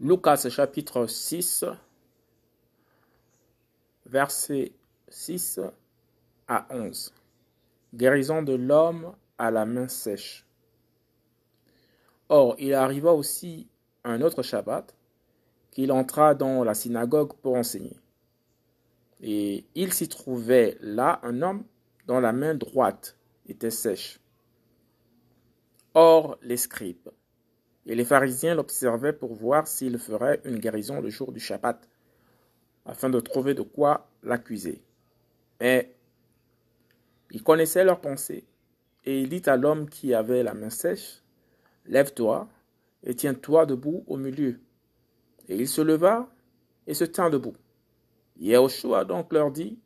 Lucas chapitre 6, versets 6 à 11. Guérison de l'homme à la main sèche. Or, il arriva aussi un autre Shabbat qu'il entra dans la synagogue pour enseigner. Et il s'y trouvait là un homme dont la main droite était sèche. Or, les scribes et les pharisiens l'observaient pour voir s'il ferait une guérison le jour du Shabbat, afin de trouver de quoi l'accuser. Mais il connaissait leurs pensées, et il dit à l'homme qui avait la main sèche, Lève-toi et tiens-toi debout au milieu. Et il se leva et se tint debout. Yehoshua donc leur dit,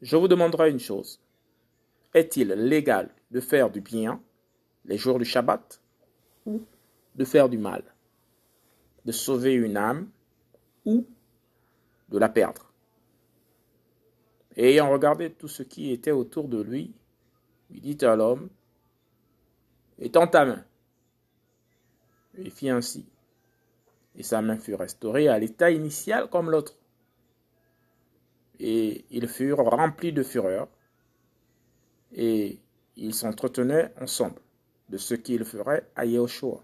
Je vous demanderai une chose. Est-il légal de faire du bien les jours du Shabbat? Ou de faire du mal, de sauver une âme ou de la perdre Et ayant regardé tout ce qui était autour de lui, il dit à l'homme, Étends ta main. Il fit ainsi, et sa main fut restaurée à l'état initial comme l'autre. Et ils furent remplis de fureur, et ils s'entretenaient ensemble de ce qu'il ferait à Yehoshua.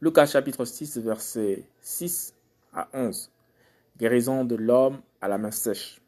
Lucas chapitre 6, versets 6 à 11. Guérison de l'homme à la main sèche.